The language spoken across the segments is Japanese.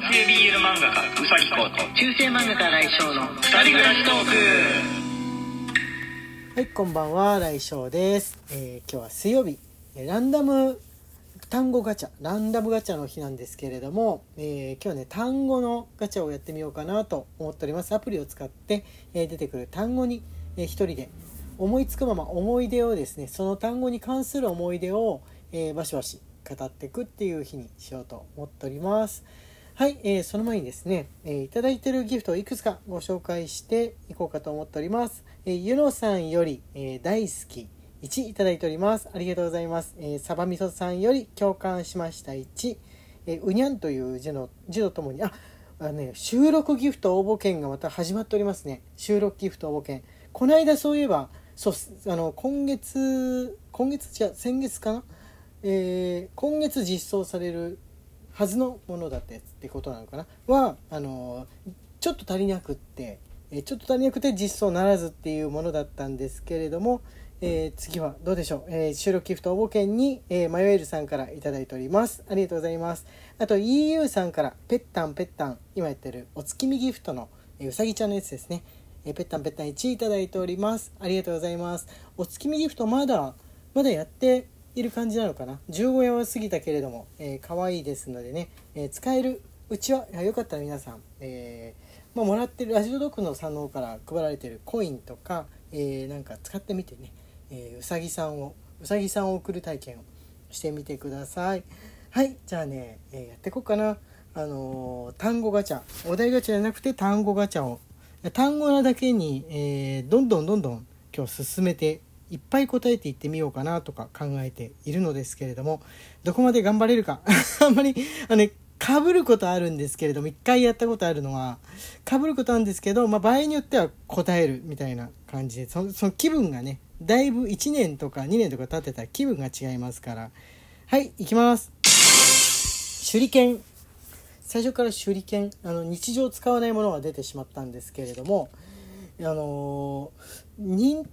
性 BL 漫画家うさぎこと中世漫画家来翔の二人暮らしトーク。はいこんばんは来翔です、えー今日は水曜日。えランダム単語ガチャ。ランダムガチャの日なんですけれども、えー今日はね単語のガチャをやってみようかなと思っております。アプリを使って、えー出てくる単語に、えー一人で思いつくまま思い出をですねその単語に関する思い出を、えーバシバシ語っていくっていう日にしようと思っております。はい、えーその前にですね、えーいただいてるギフトをいくつかご紹介していこうかと思っております。えーゆのさんより、えー大好き1いただいております。ありがとうございます。えー、サバみそさんより共感しました1、えーうにゃんという字の字とともに、あ、あのね、収録ギフト応募券がまた始まっておりますね。収録ギフト応募券。この間そういえば、そう、あの、今月、今月じゃ、先月かな？えー今月実装されるはずのものだったやつってことなのかな？はあのちょっと足りなくって、えちょっと足りなくて実装ならずっていうものだったんですけれども、えー次はどうでしょう、えー収録ギフト応募券に、えー、マヨエルさんから頂いております。ありがとうございます。あと EU さんからペッタンペッタン今やってるお月見ギフトの、えーうさぎちゃんのやつですね。えーペッタンペッタン1いただいております。ありがとうございます。お月見ギフトまだまだやっている感じなのかな？15夜は過ぎたけれども、えー、可愛いですのでね、えー使えるうちはよかったら皆さん、えーまあ、もらってるラジオドッグのさんの方から配られてるコインとか、えーなんか使ってみてね、えーうさぎさんをうさぎさんを送る体験をしてみてください。はいじゃあね、えーやっていこうかな。あのー単語ガチャ。お題ガチャじゃなくて単語ガチャを。単語なだけに、えーどんどんどんどん今日進めていっぱい答えていってみようかなとか考えているのですけれどもどこまで頑張れるか。あんまりあのねかぶることあるんですけれども一回やったことあるのはかぶることあるんですけど、まあ、場合によっては答えるみたいな感じでその気分がねだいぶ1年とか2年とか経ってたら気分が違いますから。はい行きます。手裏剣。最初から手裏剣あの日常使わないものが出てしまったんですけれどもあのー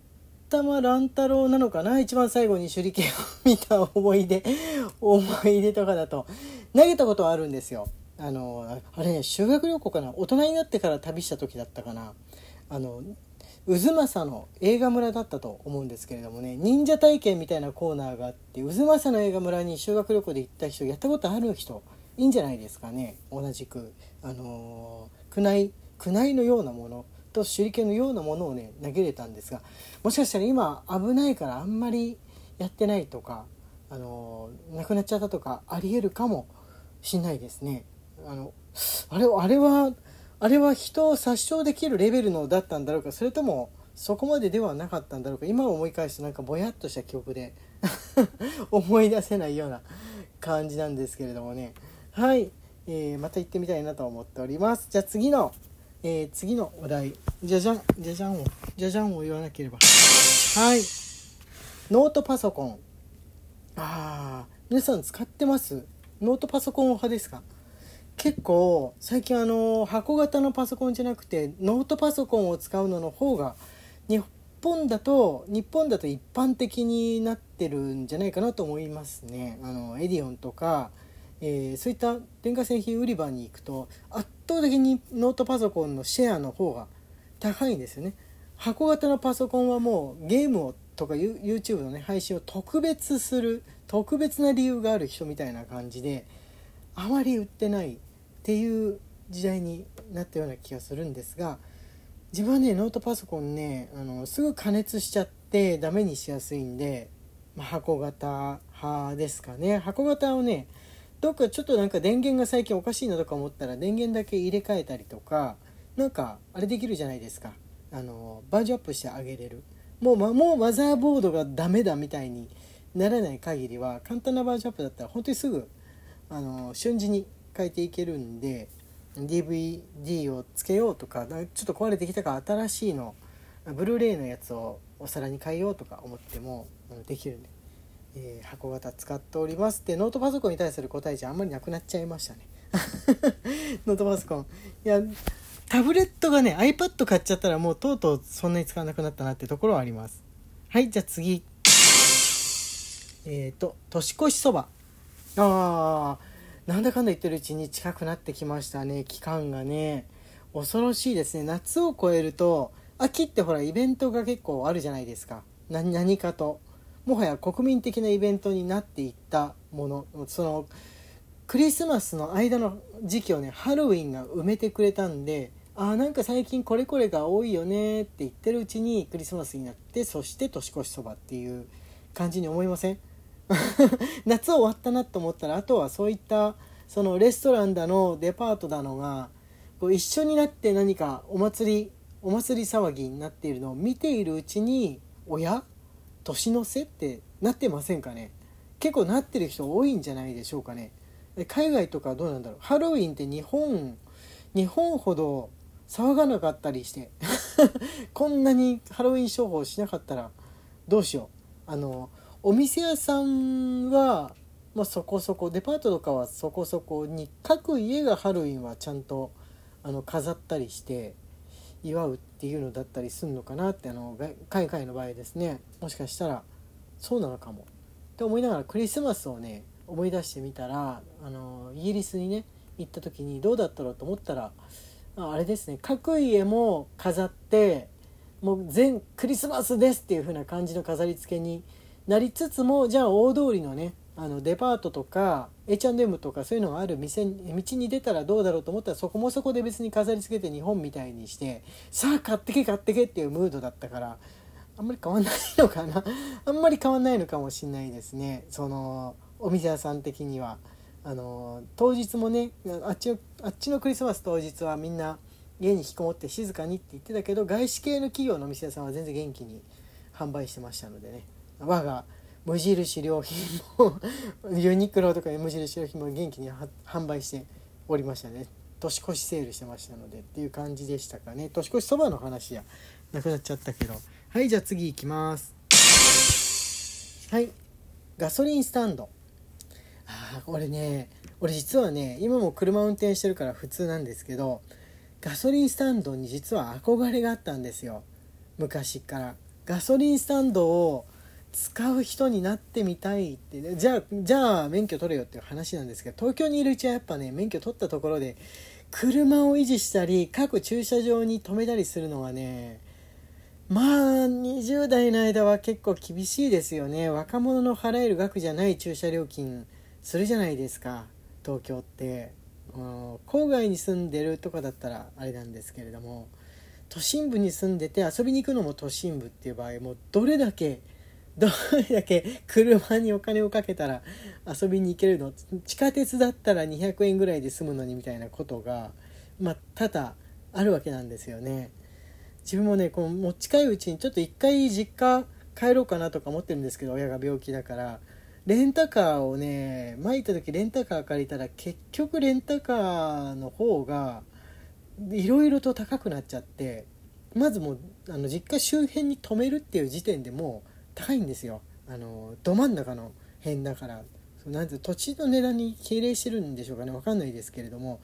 たま乱太郎なのかな？一番最後に手裏剣を見た思い出 思い出とかだと。投げたことはあるんですよ。あのあれね修学旅行かな？大人になってから旅した時だったかな？あの渦政の映画村だったと思うんですけれどもね。忍者体験みたいなコーナーがあって渦政の映画村に修学旅行で行った人やったことある人いいんじゃないですかね？同じく。あのー宮内宮内のようなもの。と手裏剣のようなものをね投げれたんですがもしかしたら今危ないからあんまりやってないとかあのーなくなっちゃったとかありえるかもしんないですね。あのあれあれはあれは人を殺傷できるレベルのだったんだろうかそれともそこまでではなかったんだろうか今思い返すとなんかぼやっとした記憶で 思い出せないような感じなんですけれどもね。はい、えーまた行ってみたいなと思っております。じゃあ次の、えー次のお題。じゃじゃんじゃじゃんをじゃじゃんを言わなければ。はい。ノートパソコン。ああ皆さん使ってます？ノートパソコン派ですか？結構最近あの箱型のパソコンじゃなくてノートパソコンを使うのの方が日本だと日本だと一般的になってるんじゃないかなと思いますね。あのエディオンとか、えーそういった電化製品売り場に行くと圧倒的にノートパソコンのシェアの方が高いんですよね。箱型のパソコンはもうゲームをとか YouTube のね配信を特別する特別な理由がある人みたいな感じであまり売ってないっていう時代になったような気がするんですが自分はねノートパソコンねあのすぐ加熱しちゃってダメにしやすいんで、まあ、箱型派ですかね。箱型をねどっかちょっとなんか電源が最近おかしいなとか思ったら電源だけ入れ替えたりとかなんかあれできるじゃないですか。あのバージョンアップしてあげれる。もう,、ま、もうマザーボードがダメだみたいにならない限りは簡単なバージョンアップだったら本当にすぐあの瞬時に変えていけるんで DVD をつけようとかなちょっと壊れてきたから新しいのブルーレイのやつをお皿に変えようとか思ってもできるんで、えー箱型使っております。でノートパソコンに対する答えじゃあんまりなくなっちゃいましたね。ノートパソコン。いやタブレットがね iPad 買っちゃったらもうとうとうそんなに使わなくなったなってところはあります。はいじゃあ次。えっ、と年越しそば。あーなんだかんだ言ってるうちに近くなってきましたね。期間がね。恐ろしいですね。夏を超えると秋ってほらイベントが結構あるじゃないですか。何かと。もはや国民的なイベントになっていったもの。そのクリスマスの間の時期をねハロウィンが埋めてくれたんであなんか最近これこれが多いよねって言ってるうちにクリスマスになってそして年越しそばっていう感じに思いません？夏終わったなと思ったらあとはそういったそのレストランだのデパートだのがこう一緒になって何かお祭りお祭り騒ぎになっているのを見ているうちに親年の瀬ってなってませんかね？結構なってる人多いんじゃないでしょうかね？海外とかどうなんだろう？ハロウィンって日本日本ほど騒がなかったりして こんなにハロウィン商法しなかったらどうしよう？あのお店屋さんは、まあ、そこそこデパートとかはそこそこに各家がハロウィンはちゃんとあの飾ったりして祝うっていうのだったりするのかなってあの海外の場合ですね。もしかしたらそうなのかも。って思いながらクリスマスをね思い出してみたらあのイギリスにね行った時にどうだったろうと思ったらあれですね。各家も飾ってもう全クリスマスですっていう風な感じの飾り付けになりつつもじゃあ大通りのねあのデパートとか H&M とかそういうのがある店道に出たらどうだろうと思ったらそこもそこで別に飾り付けて日本みたいにしてさあ買ってけ買ってけっていうムードだったからあんまり変わんないのかな。あんまり変わんないのかもしれないですね。そのお店屋さん的には。あの当日もねあっちのあっちのクリスマス当日はみんな家に引きこもって静かにって言ってたけど外資系の企業のお店屋さんは全然元気に販売してましたのでね。我が無印良品もユニクロとか無印良品も元気に販売しておりましたね。年越しセールしてましたのでっていう感じでしたかね。年越しそばの話やなくなっちゃったけど。はいじゃあ次行きます。はいガソリンスタンド。あ俺ね俺実はね今も車運転してるから普通なんですけどガソリンスタンドに実は憧れがあったんですよ。昔から。ガソリンスタンドを使う人になってみたいってね。じゃあじゃあ免許取れよっていう話なんですけど東京にいるうちはやっぱね免許取ったところで車を維持したり各駐車場に止めたりするのはねまあ20代の間は結構厳しいですよね。若者の払える額じゃない駐車料金するじゃないですか。東京って、うん、郊外に住んでるとかだったらあれなんですけれども都心部に住んでて遊びに行くのも都心部っていう場合もどれだけどれだけ車にお金をかけたら遊びに行けるの？地下鉄だったら200円ぐらいで済むのにみたいなことが、まあ、多々あるわけなんですよね。自分もねこのもう近いうちにちょっと一回実家帰ろうかなとか思ってるんですけど親が病気だからレンタカーをね前行った時レンタカー借りたら結局レンタカーの方がいろいろと高くなっちゃってまずもうあの実家周辺に止めるっていう時点でもう高いんですよ。あのど真ん中の辺だから。そうなんて土地の値段に敬礼してるんでしょうかね。分かんないですけれども。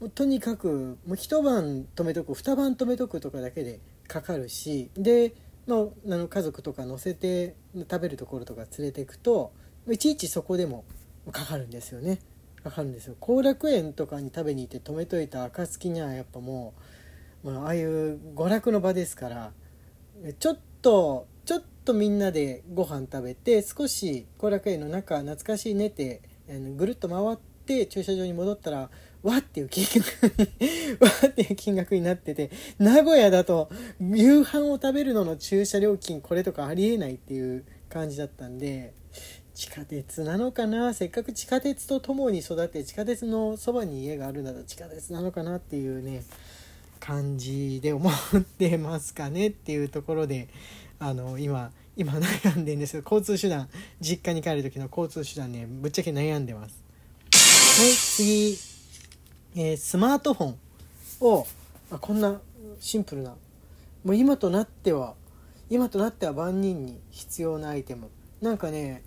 もうとにかくもう一晩止めとく二晩止めとくとかだけでかかるし。で、まあ、あの家族とか乗せて食べるところとか連れていくといちいちそこでもかかるんですよね。かかるんですよ。後楽園とかに食べに行って止めといた暁にはやっぱもう、まあ、ああいう娯楽の場ですからちょっととみんなでご飯食べて少し後楽園の中懐かしいねってぐるっと回って駐車場に戻ったらわっていう金額に わっていう金額になってて名古屋だと夕飯を食べるのの駐車料金これとかありえないっていう感じだったんで地下鉄なのかな？せっかく地下鉄と共に育って地下鉄のそばに家があるなら地下鉄なのかなっていうね感じで思ってますかねっていうところであの今今悩んでんですけど交通手段実家に帰る時の交通手段ねぶっちゃけ悩んでます。はい次、えー、スマートフォンをあこんなシンプルなもう今となっては今となっては万人に必要なアイテム。なんかね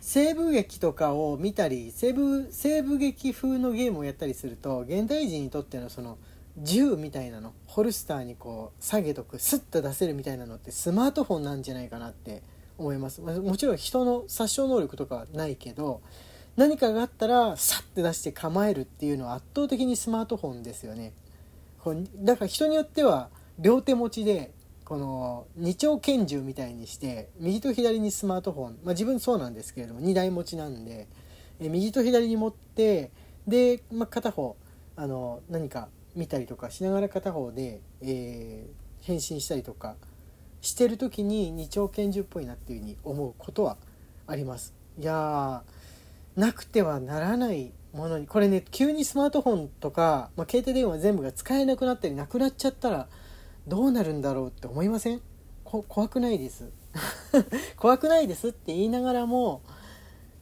西部劇とかを見たり西部西部劇風のゲームをやったりすると現代人にとってのその銃みたいなのホルスターにこう下げとくスッと出せるみたいなのってスマートフォンなんじゃないかなって思います。もちろん人の殺傷能力とかはないけど何かがあったらさって出して構えるっていうのは圧倒的にスマートフォンですよね。こうだから人によっては両手持ちでこの二丁拳銃みたいにして右と左にスマートフォン、まあ、自分そうなんですけれども2台持ちなんで右と左に持ってで、まあ、片方あの何か見たりとかしながら片方で、えー、返信したりとかしてる時に二丁拳銃っぽいなっていうふうに思うことはあります。いやなくてはならないものにこれね急にスマートフォンとか、まあ、携帯電話全部が使えなくなったりなくなっちゃったらどうなるんだろうって思いません？怖くないです 怖くないですって言いながらも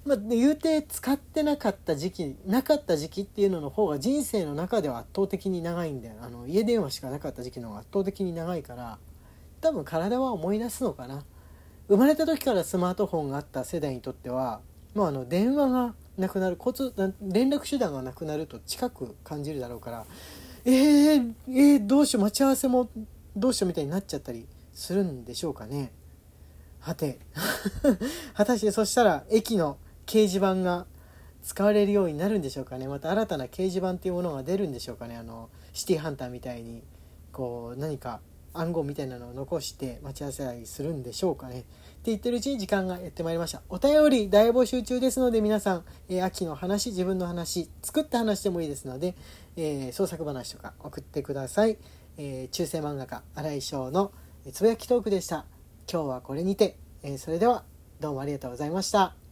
まあ、言うて使ってなかった時期なかった時期っていうのの方が人生の中では圧倒的に長いんだよ。あの家電話しかなかった時期の方が圧倒的に長いから多分体は思い出すのかな。生まれた時からスマートフォンがあった世代にとってはもうあの電話がなくなる交通連絡手段がなくなると近く感じるだろうからえー、えー、どうしよう待ち合わせもどうしようみたいになっちゃったりするんでしょうかね。はて。果たしてそしたら駅の掲示板が使われるようになるんでしょうかね。また新たな掲示板っていうものが出るんでしょうかね。あのシティハンターみたいにこう何か暗号みたいなのを残して待ち合わせたりするんでしょうかね。って言ってるうちに時間がやってまいりました。お便り大募集中ですので皆さん、えー、秋の話自分の話作った話でもいいですので、えー、創作話とか送ってください、えー、中世漫画家新井翔のつぶやきトークでした。今日はこれにて、えそれではどうもありがとうございました。